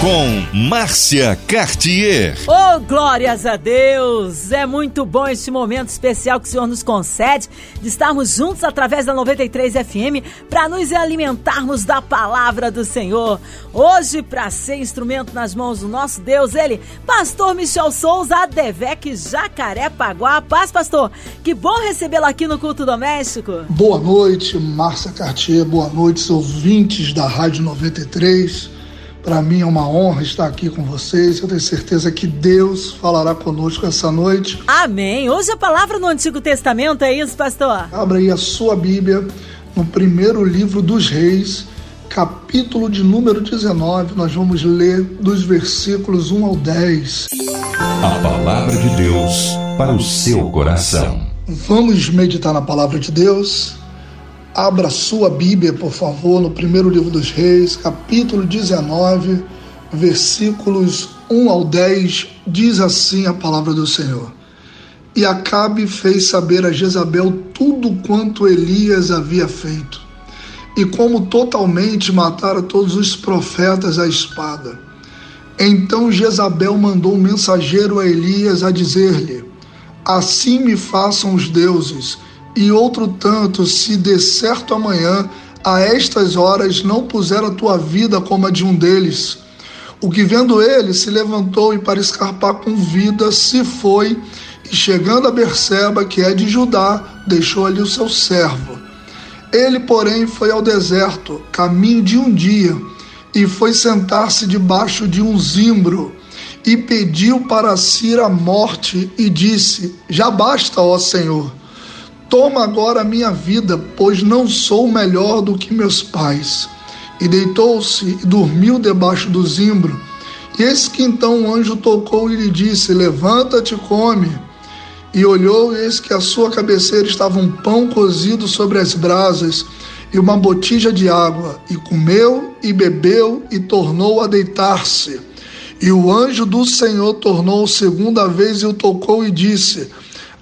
com Márcia Cartier. Oh, glórias a Deus! É muito bom este momento especial que o Senhor nos concede de estarmos juntos através da 93 FM para nos alimentarmos da palavra do Senhor. Hoje, para ser instrumento nas mãos do nosso Deus, ele, Pastor Michel Souza, Adevec Jacarepaguá. Paz, pastor! Que bom recebê-lo aqui no Culto Doméstico. Boa noite, Márcia Cartier. Boa noite, ouvintes da Rádio 93. Para mim é uma honra estar aqui com vocês. Eu tenho certeza que Deus falará conosco essa noite. Amém. Hoje a palavra no Antigo Testamento é isso, pastor? Abra aí a sua Bíblia no primeiro livro dos Reis, capítulo de número 19. Nós vamos ler dos versículos 1 ao 10. A palavra de Deus para o seu coração. Vamos meditar na palavra de Deus. Abra sua Bíblia, por favor, no primeiro livro dos Reis, capítulo 19, versículos 1 ao 10, diz assim a palavra do Senhor. E Acabe fez saber a Jezabel tudo quanto Elias havia feito, e como totalmente matara todos os profetas à espada. Então Jezabel mandou um mensageiro a Elias a dizer-lhe: Assim me façam os deuses e outro tanto, se de certo amanhã, a estas horas, não puser a tua vida como a de um deles. O que vendo ele se levantou e para escarpar com vida se foi, e chegando a Berseba, que é de Judá, deixou ali o seu servo. Ele, porém, foi ao deserto, caminho de um dia, e foi sentar-se debaixo de um zimbro, e pediu para si a morte, e disse: Já basta, ó Senhor Toma agora a minha vida, pois não sou melhor do que meus pais. E deitou-se e dormiu debaixo do zimbro. E eis que então o anjo tocou e lhe disse: Levanta-te come. E olhou, e eis que à sua cabeceira estava um pão cozido sobre as brasas e uma botija de água. E comeu e bebeu e tornou a deitar-se. E o anjo do Senhor tornou segunda vez e o tocou e disse: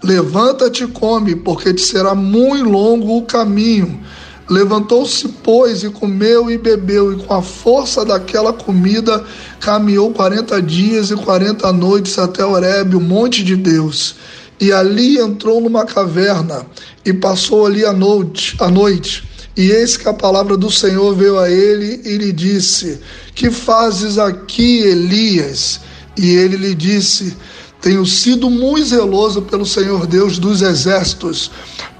Levanta-te e come, porque te será muito longo o caminho. Levantou-se, pois, e comeu e bebeu, e com a força daquela comida caminhou quarenta dias e quarenta noites até Horebe, o monte de Deus. E ali entrou numa caverna e passou ali a noite. A noite. E eis que a palavra do Senhor veio a ele e lhe disse: Que fazes aqui, Elias? E ele lhe disse: tenho sido muito zeloso pelo Senhor Deus dos exércitos,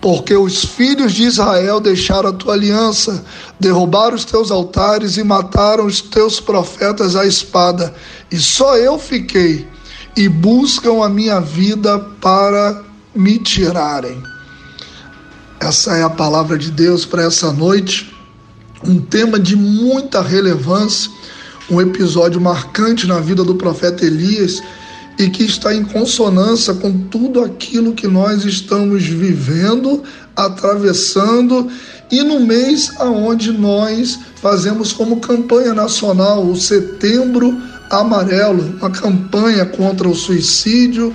porque os filhos de Israel deixaram a tua aliança, derrubaram os teus altares e mataram os teus profetas à espada, e só eu fiquei, e buscam a minha vida para me tirarem. Essa é a palavra de Deus para essa noite, um tema de muita relevância, um episódio marcante na vida do profeta Elias e que está em consonância com tudo aquilo que nós estamos vivendo, atravessando e no mês aonde nós fazemos como campanha nacional o Setembro Amarelo, uma campanha contra o suicídio,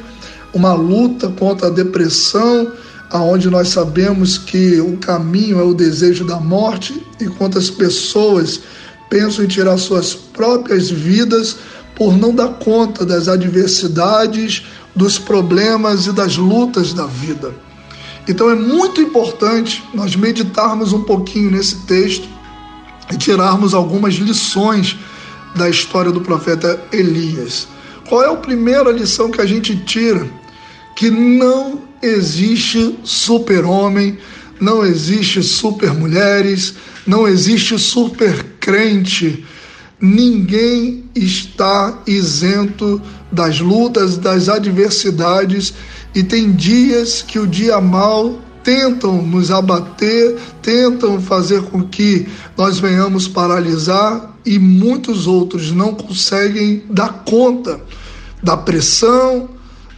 uma luta contra a depressão, aonde nós sabemos que o caminho é o desejo da morte e quantas pessoas pensam em tirar suas próprias vidas por não dar conta das adversidades, dos problemas e das lutas da vida. Então é muito importante nós meditarmos um pouquinho nesse texto e tirarmos algumas lições da história do profeta Elias. Qual é a primeira lição que a gente tira? Que não existe super-homem, não existe super-mulheres, não existe super-crente Ninguém está isento das lutas, das adversidades, e tem dias que o dia mal tentam nos abater, tentam fazer com que nós venhamos paralisar e muitos outros não conseguem dar conta da pressão,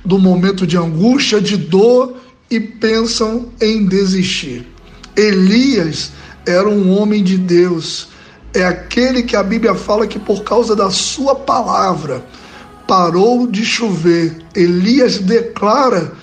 do momento de angústia, de dor e pensam em desistir. Elias era um homem de Deus é aquele que a Bíblia fala que por causa da sua palavra, parou de chover. Elias declara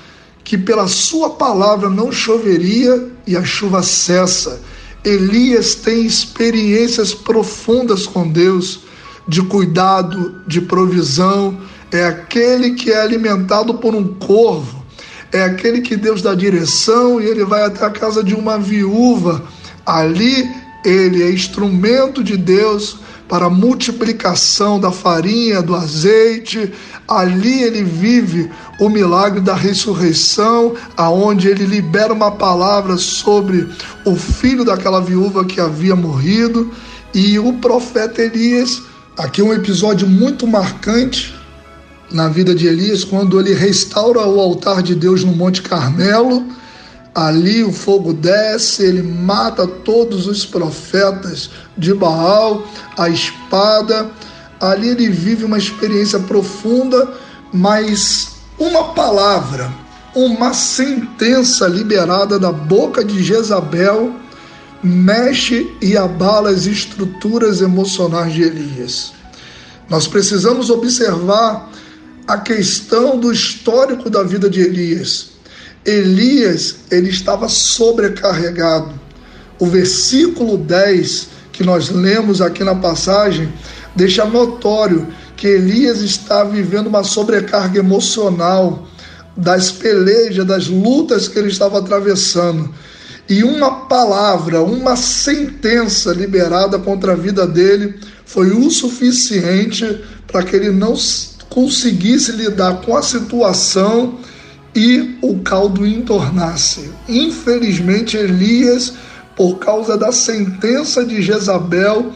que pela sua palavra não choveria e a chuva cessa. Elias tem experiências profundas com Deus, de cuidado, de provisão. É aquele que é alimentado por um corvo, é aquele que Deus dá direção e ele vai até a casa de uma viúva. Ali ele é instrumento de Deus para a multiplicação da farinha, do azeite. Ali ele vive o milagre da ressurreição, aonde ele libera uma palavra sobre o filho daquela viúva que havia morrido. E o profeta Elias, aqui um episódio muito marcante na vida de Elias, quando ele restaura o altar de Deus no Monte Carmelo Ali o fogo desce, ele mata todos os profetas de Baal, a espada. Ali ele vive uma experiência profunda, mas uma palavra, uma sentença liberada da boca de Jezabel mexe e abala as estruturas emocionais de Elias. Nós precisamos observar a questão do histórico da vida de Elias. Elias, ele estava sobrecarregado. O versículo 10 que nós lemos aqui na passagem deixa notório que Elias está vivendo uma sobrecarga emocional das pelejas, das lutas que ele estava atravessando. E uma palavra, uma sentença liberada contra a vida dele foi o suficiente para que ele não conseguisse lidar com a situação e o caldo entornasse. Infelizmente, Elias, por causa da sentença de Jezabel,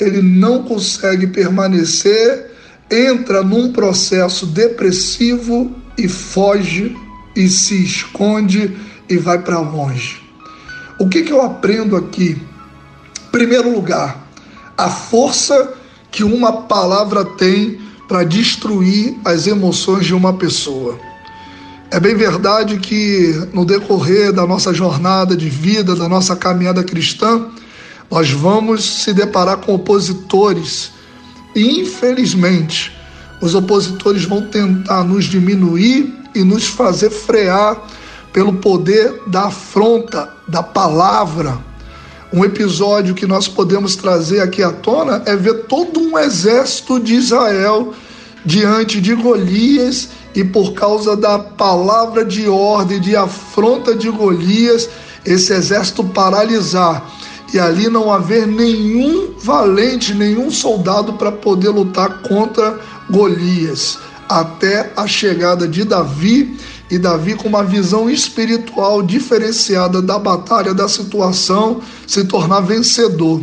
ele não consegue permanecer, entra num processo depressivo e foge e se esconde e vai para longe. O que, que eu aprendo aqui? Primeiro lugar, a força que uma palavra tem para destruir as emoções de uma pessoa. É bem verdade que no decorrer da nossa jornada de vida, da nossa caminhada cristã, nós vamos se deparar com opositores. E infelizmente, os opositores vão tentar nos diminuir e nos fazer frear pelo poder da afronta, da palavra. Um episódio que nós podemos trazer aqui à tona é ver todo um exército de Israel diante de Golias e por causa da palavra de ordem, de afronta de Golias, esse exército paralisar e ali não haver nenhum valente, nenhum soldado para poder lutar contra Golias, até a chegada de Davi e Davi com uma visão espiritual diferenciada da batalha, da situação, se tornar vencedor.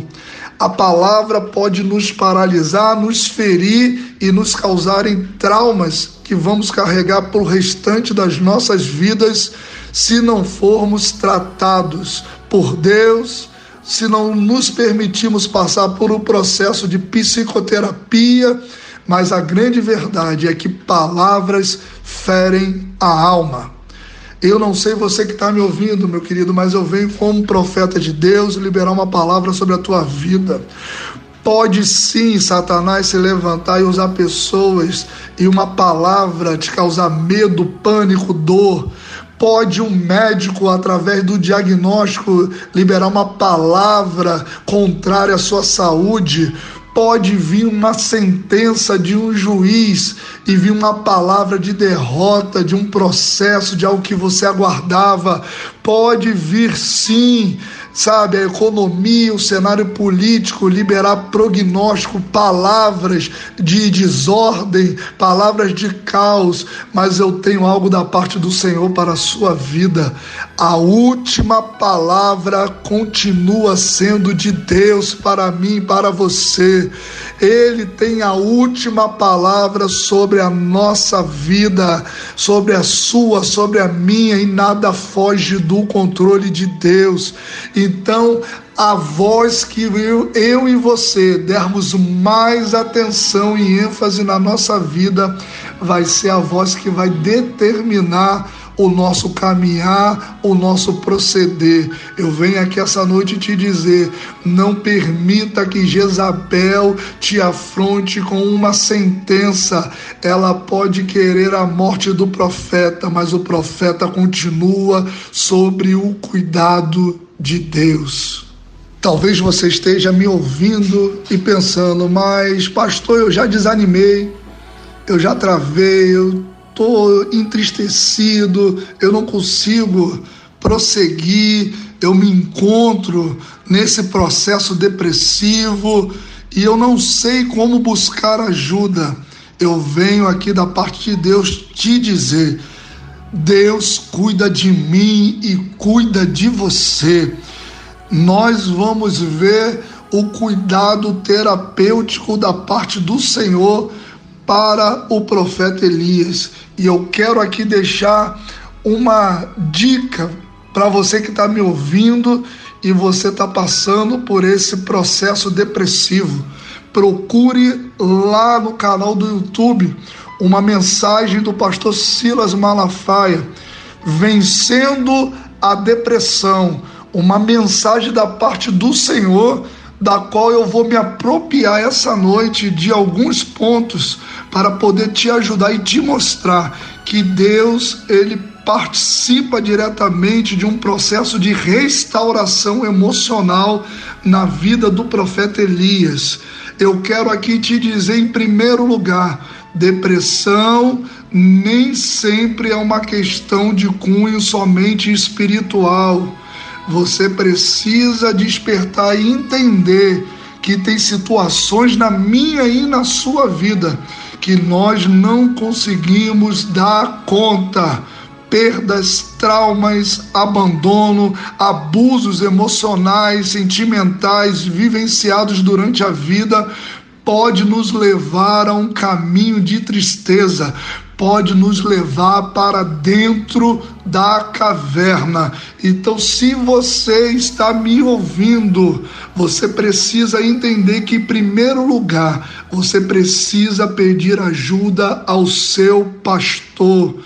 A palavra pode nos paralisar, nos ferir e nos causarem traumas que vamos carregar para o restante das nossas vidas se não formos tratados por Deus, se não nos permitirmos passar por um processo de psicoterapia. Mas a grande verdade é que palavras ferem a alma. Eu não sei você que está me ouvindo, meu querido, mas eu venho como profeta de Deus liberar uma palavra sobre a tua vida. Pode sim, Satanás, se levantar e usar pessoas e uma palavra te causar medo, pânico, dor. Pode um médico, através do diagnóstico, liberar uma palavra contrária à sua saúde pode vir uma sentença de um juiz e vir uma palavra de derrota, de um processo, de algo que você aguardava. Pode vir sim sabe, a economia, o cenário político, liberar prognóstico, palavras de desordem, palavras de caos, mas eu tenho algo da parte do Senhor para a sua vida. A última palavra continua sendo de Deus para mim, para você. Ele tem a última palavra sobre a nossa vida, sobre a sua, sobre a minha, e nada foge do controle de Deus. E então, a voz que eu, eu e você dermos mais atenção e ênfase na nossa vida vai ser a voz que vai determinar o nosso caminhar, o nosso proceder. Eu venho aqui essa noite te dizer: não permita que Jezabel te afronte com uma sentença. Ela pode querer a morte do profeta, mas o profeta continua sobre o cuidado de Deus. Talvez você esteja me ouvindo e pensando, mas pastor, eu já desanimei, eu já travei, eu estou entristecido, eu não consigo prosseguir, eu me encontro nesse processo depressivo e eu não sei como buscar ajuda. Eu venho aqui da parte de Deus te dizer: Deus cuida de mim e cuida de você. Nós vamos ver o cuidado terapêutico da parte do Senhor para o profeta Elias. E eu quero aqui deixar uma dica para você que está me ouvindo e você está passando por esse processo depressivo. Procure lá no canal do YouTube uma mensagem do pastor Silas Malafaia, Vencendo a Depressão, uma mensagem da parte do Senhor da qual eu vou me apropriar essa noite de alguns pontos para poder te ajudar e te mostrar que Deus, ele participa diretamente de um processo de restauração emocional na vida do profeta Elias. Eu quero aqui te dizer em primeiro lugar, depressão nem sempre é uma questão de cunho somente espiritual você precisa despertar e entender que tem situações na minha e na sua vida que nós não conseguimos dar conta. Perdas, traumas, abandono, abusos emocionais, sentimentais vivenciados durante a vida pode nos levar a um caminho de tristeza, pode nos levar para dentro da caverna. Então, se você está me ouvindo, você precisa entender que, em primeiro lugar, você precisa pedir ajuda ao seu pastor.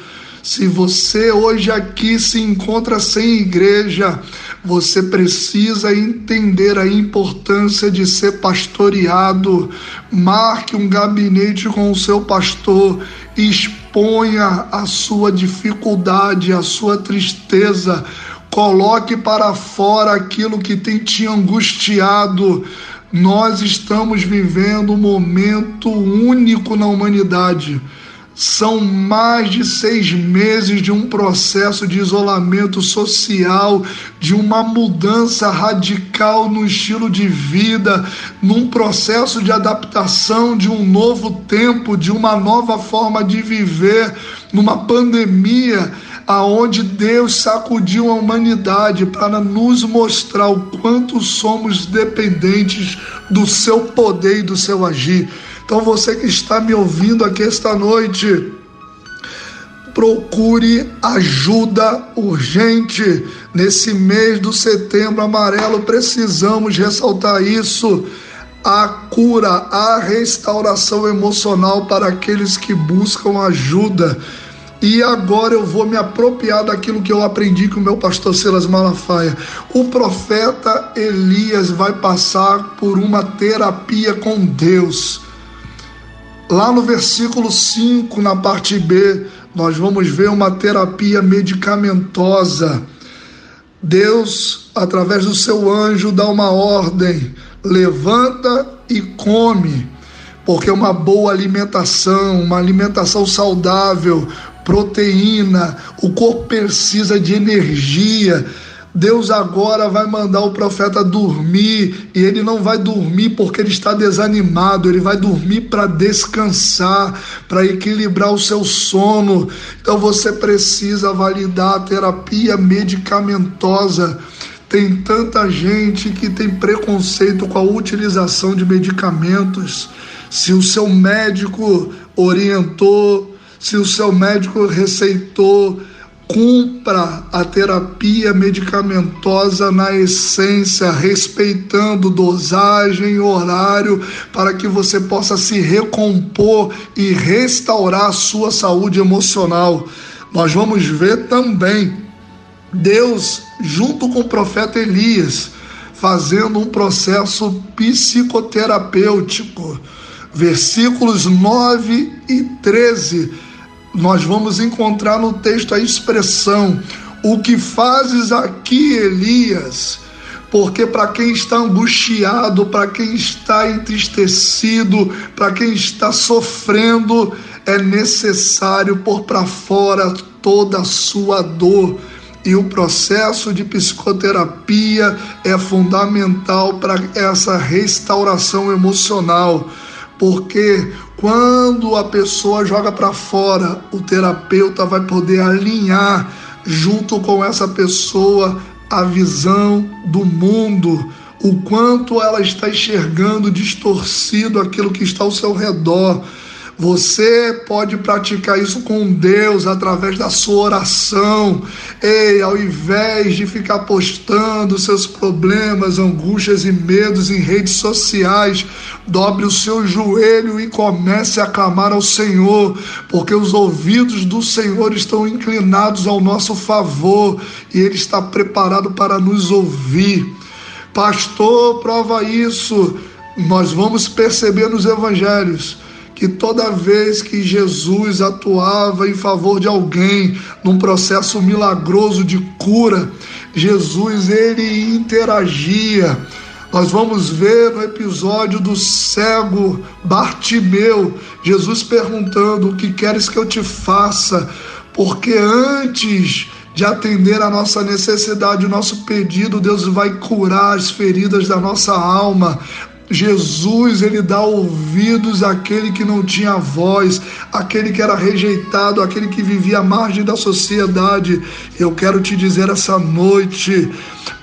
Se você hoje aqui se encontra sem igreja, você precisa entender a importância de ser pastoreado. Marque um gabinete com o seu pastor exponha a sua dificuldade, a sua tristeza, coloque para fora aquilo que tem te angustiado. Nós estamos vivendo um momento único na humanidade são mais de seis meses de um processo de isolamento social, de uma mudança radical no estilo de vida, num processo de adaptação de um novo tempo, de uma nova forma de viver, numa pandemia aonde Deus sacudiu a humanidade para nos mostrar o quanto somos dependentes do seu poder e do seu agir. Então você que está me ouvindo aqui esta noite, procure ajuda urgente. Nesse mês do setembro amarelo, precisamos ressaltar isso. A cura, a restauração emocional para aqueles que buscam ajuda. E agora eu vou me apropriar daquilo que eu aprendi com o meu pastor Silas Malafaia. O profeta Elias vai passar por uma terapia com Deus. Lá no versículo 5, na parte B, nós vamos ver uma terapia medicamentosa. Deus, através do seu anjo, dá uma ordem: levanta e come, porque uma boa alimentação, uma alimentação saudável, proteína, o corpo precisa de energia Deus agora vai mandar o profeta dormir e ele não vai dormir porque ele está desanimado, ele vai dormir para descansar, para equilibrar o seu sono. Então você precisa validar a terapia medicamentosa. Tem tanta gente que tem preconceito com a utilização de medicamentos. Se o seu médico orientou, se o seu médico receitou, cumpra a terapia medicamentosa na essência, respeitando dosagem, horário, para que você possa se recompor e restaurar a sua saúde emocional. Nós vamos ver também Deus, junto com o profeta Elias, fazendo um processo psicoterapêutico. Versículos 9 e 13 nós vamos encontrar no texto a expressão: O que fazes aqui, Elias? Porque para quem está angustiado, para quem está entristecido, para quem está sofrendo, é necessário pôr para fora toda a sua dor. E o processo de psicoterapia é fundamental para essa restauração emocional, porque quando a pessoa joga para fora, o terapeuta vai poder alinhar junto com essa pessoa a visão do mundo, o quanto ela está enxergando distorcido aquilo que está ao seu redor você pode praticar isso com Deus através da sua oração. Ei, ao invés de ficar postando seus problemas, angústias e medos em redes sociais, dobre o seu joelho e comece a clamar ao Senhor, porque os ouvidos do Senhor estão inclinados ao nosso favor e Ele está preparado para nos ouvir. Pastor, prova isso. Nós vamos perceber nos evangelhos que toda vez que Jesus atuava em favor de alguém num processo milagroso de cura, Jesus ele interagia. Nós vamos ver no episódio do cego Bartimeu, Jesus perguntando: O que queres que eu te faça? Porque antes de atender a nossa necessidade, o nosso pedido, Deus vai curar as feridas da nossa alma. Jesus, ele dá ouvidos àquele que não tinha voz, aquele que era rejeitado, aquele que vivia à margem da sociedade. Eu quero te dizer essa noite,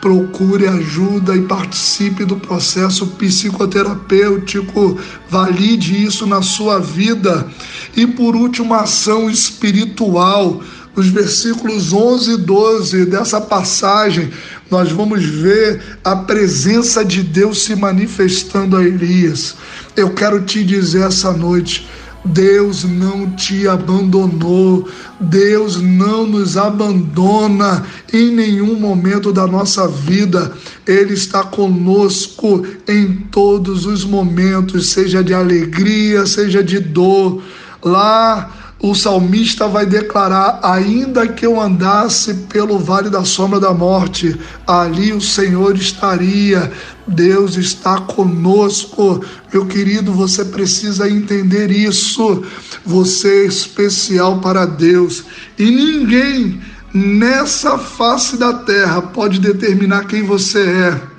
procure ajuda e participe do processo psicoterapêutico, valide isso na sua vida. E por último, ação espiritual. Nos versículos 11 e 12 dessa passagem, nós vamos ver a presença de Deus se manifestando a Elias. Eu quero te dizer essa noite. Deus não te abandonou, Deus não nos abandona em nenhum momento da nossa vida. Ele está conosco em todos os momentos, seja de alegria, seja de dor. Lá o salmista vai declarar: ainda que eu andasse pelo vale da sombra da morte, ali o Senhor estaria. Deus está conosco. Meu querido, você precisa entender isso. Você é especial para Deus e ninguém nessa face da terra pode determinar quem você é.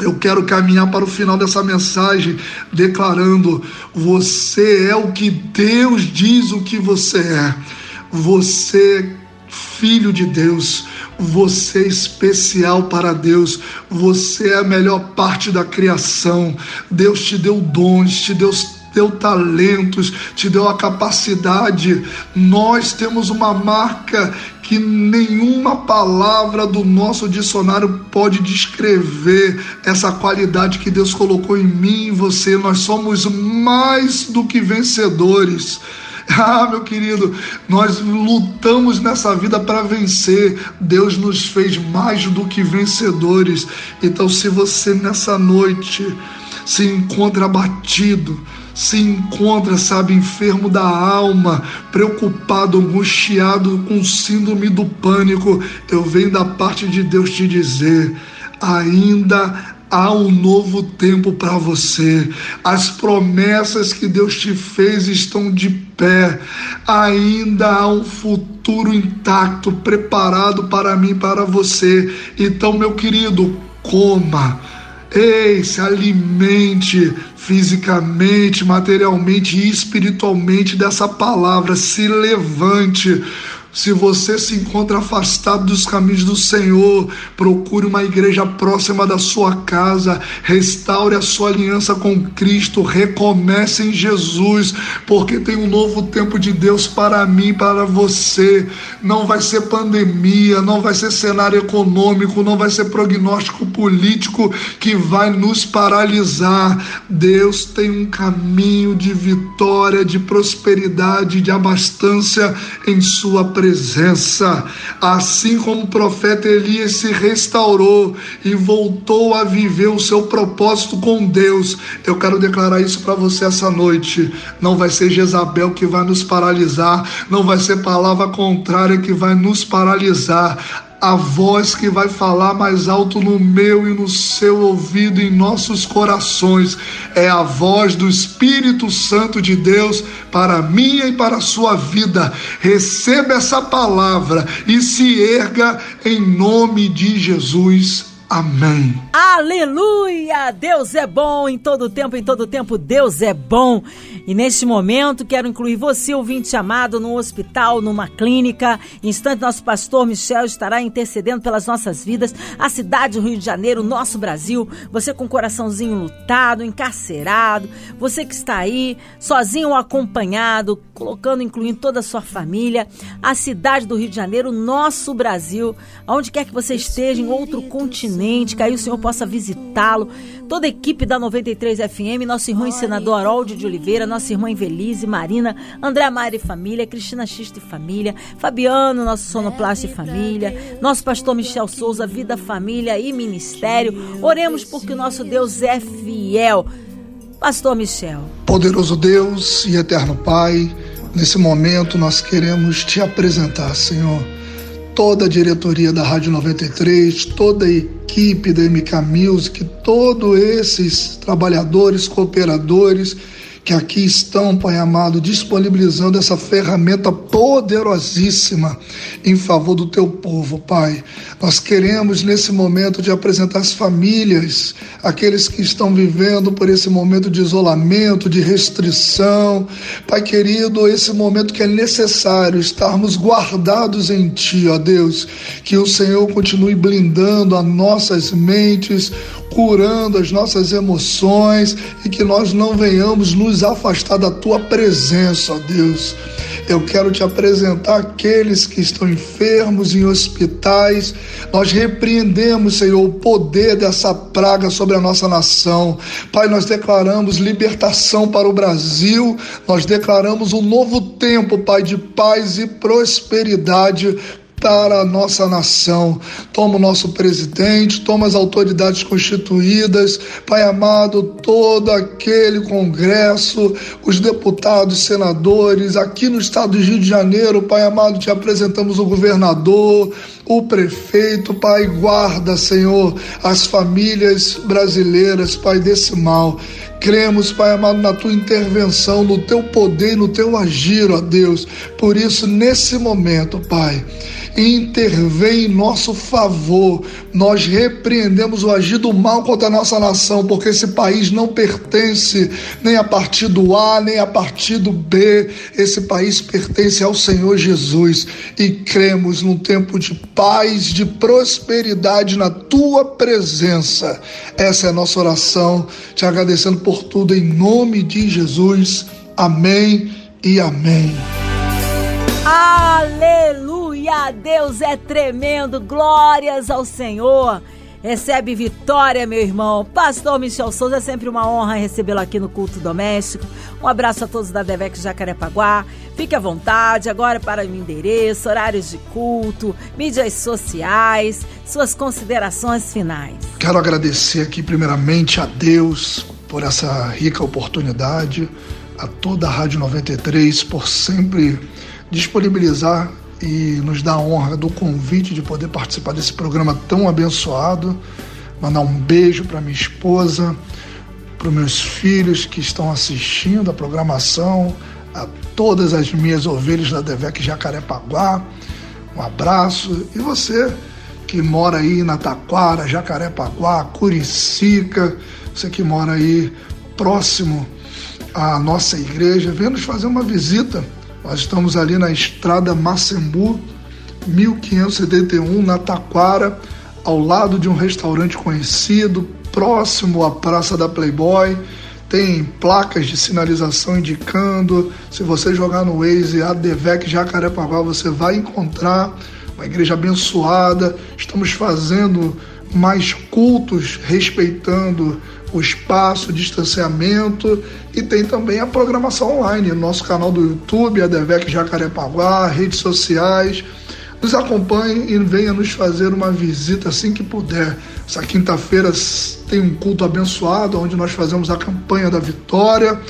Eu quero caminhar para o final dessa mensagem declarando: você é o que Deus diz o que você é. Você é filho de Deus, você é especial para Deus, você é a melhor parte da criação. Deus te deu dons, te deu deu talentos, te deu a capacidade. Nós temos uma marca que nenhuma palavra do nosso dicionário pode descrever essa qualidade que Deus colocou em mim e você. Nós somos mais do que vencedores. Ah, meu querido, nós lutamos nessa vida para vencer. Deus nos fez mais do que vencedores. Então, se você nessa noite se encontra abatido, se encontra, sabe, enfermo da alma, preocupado, angustiado com síndrome do pânico, eu venho da parte de Deus te dizer: ainda há um novo tempo para você. As promessas que Deus te fez estão de pé. Ainda há um futuro intacto preparado para mim, para você. Então, meu querido, coma Ei, se alimente fisicamente, materialmente e espiritualmente dessa palavra. Se levante. Se você se encontra afastado dos caminhos do Senhor, procure uma igreja próxima da sua casa, restaure a sua aliança com Cristo, recomece em Jesus, porque tem um novo tempo de Deus para mim, para você. Não vai ser pandemia, não vai ser cenário econômico, não vai ser prognóstico político que vai nos paralisar. Deus tem um caminho de vitória, de prosperidade, de abastança em sua presença presença. Assim como o profeta Elias se restaurou e voltou a viver o seu propósito com Deus, eu quero declarar isso para você essa noite. Não vai ser Jezabel que vai nos paralisar, não vai ser palavra contrária que vai nos paralisar a voz que vai falar mais alto no meu e no seu ouvido, em nossos corações, é a voz do Espírito Santo de Deus para minha e para a sua vida. Receba essa palavra e se erga em nome de Jesus. Amém. Aleluia! Deus é bom em todo tempo, em todo tempo Deus é bom. E neste momento quero incluir você, ouvinte amado, num hospital, numa clínica. Em instante, nosso pastor Michel estará intercedendo pelas nossas vidas, a cidade do Rio de Janeiro, nosso Brasil. Você com o coraçãozinho lutado, encarcerado, você que está aí, sozinho ou acompanhado, colocando, incluindo toda a sua família, a cidade do Rio de Janeiro, nosso Brasil, aonde quer que você esteja, em outro continente, que aí o Senhor possa visitá-lo. Toda a equipe da 93 FM, nosso irmão e senador Haroldo de Oliveira, nossa irmã Invelise, Marina, André Mari e família, Cristina Xista e família, Fabiano, nosso sonoplasta e família, nosso pastor Michel Souza, vida, família e ministério. Oremos porque o nosso Deus é fiel. Pastor Michel. Poderoso Deus e eterno Pai, nesse momento nós queremos te apresentar, Senhor, toda a diretoria da Rádio 93, toda a equipe da MK Music, todos esses trabalhadores, cooperadores que aqui estão, Pai amado, disponibilizando essa ferramenta poderosíssima em favor do teu povo, Pai. Nós queremos nesse momento de apresentar as famílias, aqueles que estão vivendo por esse momento de isolamento, de restrição. Pai querido, esse momento que é necessário estarmos guardados em Ti, ó Deus, que o Senhor continue blindando as nossas mentes, curando as nossas emoções e que nós não venhamos nos afastar da tua presença, ó Deus. Eu quero te apresentar aqueles que estão enfermos em hospitais. Nós repreendemos, Senhor, o poder dessa praga sobre a nossa nação. Pai, nós declaramos libertação para o Brasil. Nós declaramos um novo tempo, Pai, de paz e prosperidade para a nossa nação. Toma o nosso presidente, toma as autoridades constituídas, Pai amado, todo aquele Congresso, os deputados, senadores, aqui no estado do Rio de Janeiro, Pai amado, te apresentamos o governador, o prefeito, Pai, guarda, Senhor, as famílias brasileiras, Pai, desse mal. Cremos, Pai amado, na tua intervenção, no teu poder no teu agir, ó Deus. Por isso, nesse momento, Pai, intervém em nosso favor. Nós repreendemos o agir do mal contra a nossa nação, porque esse país não pertence nem a partido A, nem a partido B. Esse país pertence ao Senhor Jesus e cremos num tempo de paz, de prosperidade na tua presença. Essa é a nossa oração, te agradecendo por tudo em nome de Jesus. Amém e amém. Aleluia! Deus é tremendo. Glórias ao Senhor. Recebe vitória, meu irmão. Pastor Michel Souza, é sempre uma honra recebê-lo aqui no culto doméstico. Um abraço a todos da Devec Jacarepaguá. Fique à vontade agora para o endereço, horários de culto, mídias sociais, suas considerações finais. Quero agradecer aqui primeiramente a Deus por essa rica oportunidade, a toda a Rádio 93 por sempre disponibilizar e nos dar a honra do convite de poder participar desse programa tão abençoado. Mandar um beijo para minha esposa, para meus filhos que estão assistindo a programação, a todas as minhas ovelhas da Devec Jacarepaguá. Um abraço. E você que mora aí na Taquara, Jacarepaguá, Curicica, você que mora aí próximo à nossa igreja, venha nos fazer uma visita Nós estamos ali na estrada Macembu, 1571, na Taquara, ao lado de um restaurante conhecido, próximo à Praça da Playboy. Tem placas de sinalização indicando. Se você jogar no Waze ADVEC Jacarepaguá, você vai encontrar uma igreja abençoada. Estamos fazendo mais cultos respeitando o espaço, o distanciamento e tem também a programação online, nosso canal do YouTube, a Devec Jacarepaguá, redes sociais. Nos acompanhe e venha nos fazer uma visita assim que puder. Essa quinta-feira tem um culto abençoado onde nós fazemos a campanha da vitória.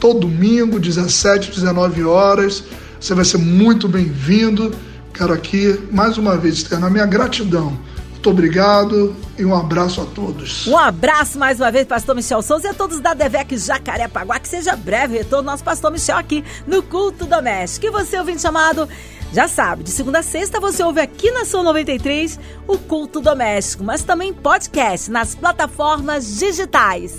Todo domingo, 17, 19 horas. Você vai ser muito bem-vindo. Quero aqui mais uma vez externar minha gratidão muito obrigado e um abraço a todos. Um abraço mais uma vez, pastor Michel Souza e a todos da Devec Jacarepaguá. Que seja breve retorno nosso pastor Michel aqui no Culto Doméstico. E você, ouvinte chamado, já sabe, de segunda a sexta você ouve aqui na Sua 93 o Culto Doméstico, mas também podcast nas plataformas digitais.